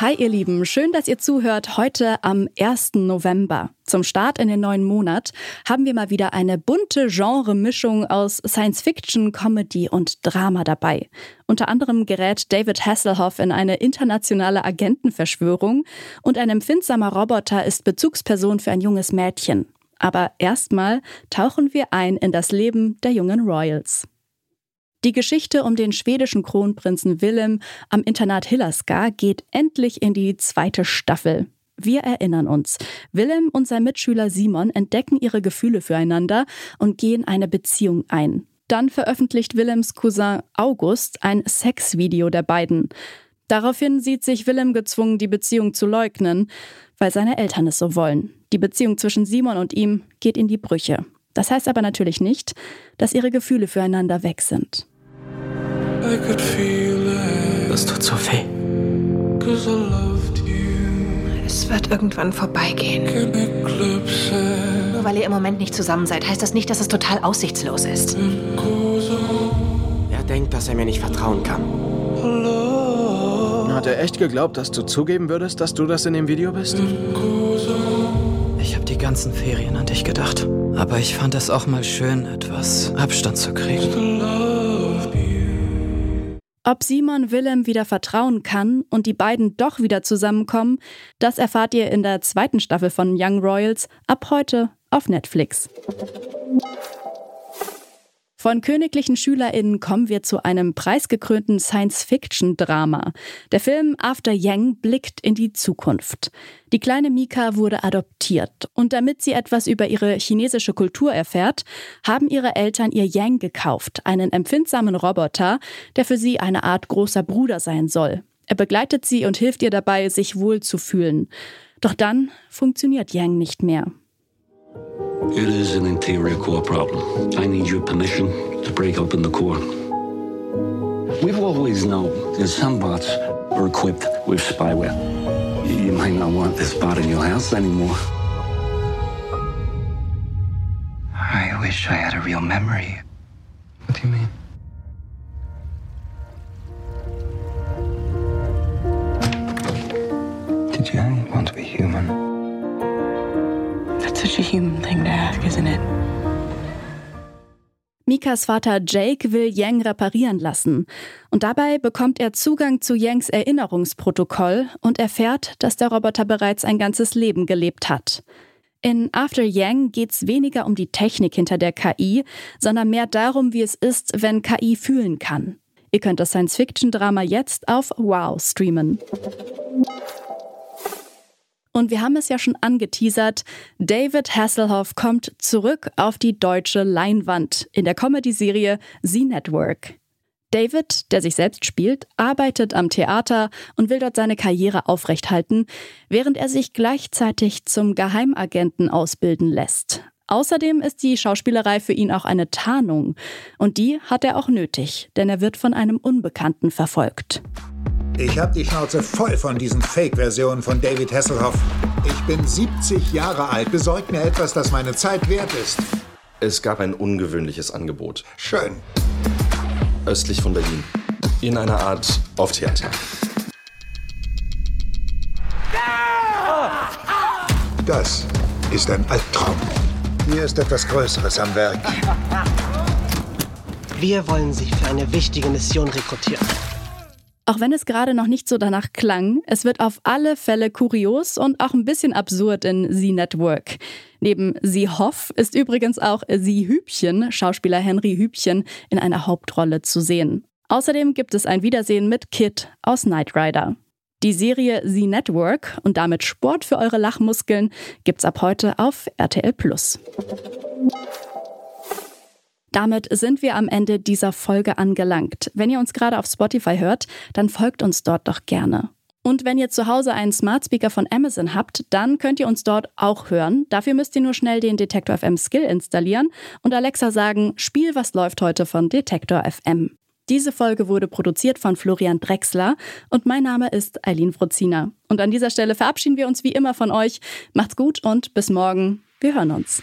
Hi ihr Lieben, schön, dass ihr zuhört heute am 1. November. Zum Start in den neuen Monat haben wir mal wieder eine bunte Genre-Mischung aus Science-Fiction, Comedy und Drama dabei. Unter anderem gerät David Hasselhoff in eine internationale Agentenverschwörung und ein empfindsamer Roboter ist Bezugsperson für ein junges Mädchen. Aber erstmal tauchen wir ein in das Leben der jungen Royals. Die Geschichte um den schwedischen Kronprinzen Willem am Internat Hillerska geht endlich in die zweite Staffel. Wir erinnern uns. Willem und sein Mitschüler Simon entdecken ihre Gefühle füreinander und gehen eine Beziehung ein. Dann veröffentlicht Willems Cousin August ein Sexvideo der beiden. Daraufhin sieht sich Willem gezwungen, die Beziehung zu leugnen, weil seine Eltern es so wollen. Die Beziehung zwischen Simon und ihm geht in die Brüche. Das heißt aber natürlich nicht, dass ihre Gefühle füreinander weg sind. Das tut so weh. Es wird irgendwann vorbeigehen. Nur weil ihr im Moment nicht zusammen seid, heißt das nicht, dass es total aussichtslos ist. Er denkt, dass er mir nicht vertrauen kann. Hat er echt geglaubt, dass du zugeben würdest, dass du das in dem Video bist? Ich habe die ganzen Ferien an dich gedacht. Aber ich fand es auch mal schön, etwas Abstand zu kriegen. Ob Simon Willem wieder vertrauen kann und die beiden doch wieder zusammenkommen, das erfahrt ihr in der zweiten Staffel von Young Royals ab heute auf Netflix. Von königlichen SchülerInnen kommen wir zu einem preisgekrönten Science-Fiction-Drama. Der Film After Yang blickt in die Zukunft. Die kleine Mika wurde adoptiert und damit sie etwas über ihre chinesische Kultur erfährt, haben ihre Eltern ihr Yang gekauft, einen empfindsamen Roboter, der für sie eine Art großer Bruder sein soll. Er begleitet sie und hilft ihr dabei, sich wohl zu fühlen. Doch dann funktioniert Yang nicht mehr. It is an interior core problem. I need your permission to break open the core. We've always known that some bots are equipped with spyware. You might not want this bot in your house anymore. I wish I had a real memory. What do you mean? Did you want to be human? That's such a human thing to ask, isn't it? Mikas Vater Jake will Yang reparieren lassen. Und dabei bekommt er Zugang zu Yangs Erinnerungsprotokoll und erfährt, dass der Roboter bereits ein ganzes Leben gelebt hat. In After Yang geht's weniger um die Technik hinter der KI, sondern mehr darum, wie es ist, wenn KI fühlen kann. Ihr könnt das Science-Fiction-Drama jetzt auf Wow streamen. Und wir haben es ja schon angeteasert, David Hasselhoff kommt zurück auf die deutsche Leinwand in der Comedy-Serie The Network. David, der sich selbst spielt, arbeitet am Theater und will dort seine Karriere aufrechthalten, während er sich gleichzeitig zum Geheimagenten ausbilden lässt. Außerdem ist die Schauspielerei für ihn auch eine Tarnung. Und die hat er auch nötig, denn er wird von einem Unbekannten verfolgt. Ich hab die Schnauze voll von diesen Fake-Versionen von David Hasselhoff. Ich bin 70 Jahre alt. Besorgt mir etwas, das meine Zeit wert ist. Es gab ein ungewöhnliches Angebot. Schön. Östlich von Berlin. In einer Art Off-Theater. Das ist ein Albtraum. Hier ist etwas Größeres am Werk. Wir wollen Sie für eine wichtige Mission rekrutieren. Auch wenn es gerade noch nicht so danach klang, es wird auf alle Fälle kurios und auch ein bisschen absurd in Sie Network. Neben Sie Hoff ist übrigens auch Sie Hübchen, Schauspieler Henry Hübchen, in einer Hauptrolle zu sehen. Außerdem gibt es ein Wiedersehen mit Kit aus Knight Rider. Die Serie The Network und damit Sport für eure Lachmuskeln gibt's ab heute auf RTL Plus. Damit sind wir am Ende dieser Folge angelangt. Wenn ihr uns gerade auf Spotify hört, dann folgt uns dort doch gerne. Und wenn ihr zu Hause einen Smart Speaker von Amazon habt, dann könnt ihr uns dort auch hören. Dafür müsst ihr nur schnell den Detektor FM Skill installieren und Alexa sagen, Spiel, was läuft heute von Detektor FM. Diese Folge wurde produziert von Florian Drexler und mein Name ist Eileen Frozina. Und an dieser Stelle verabschieden wir uns wie immer von euch. Macht's gut und bis morgen. Wir hören uns.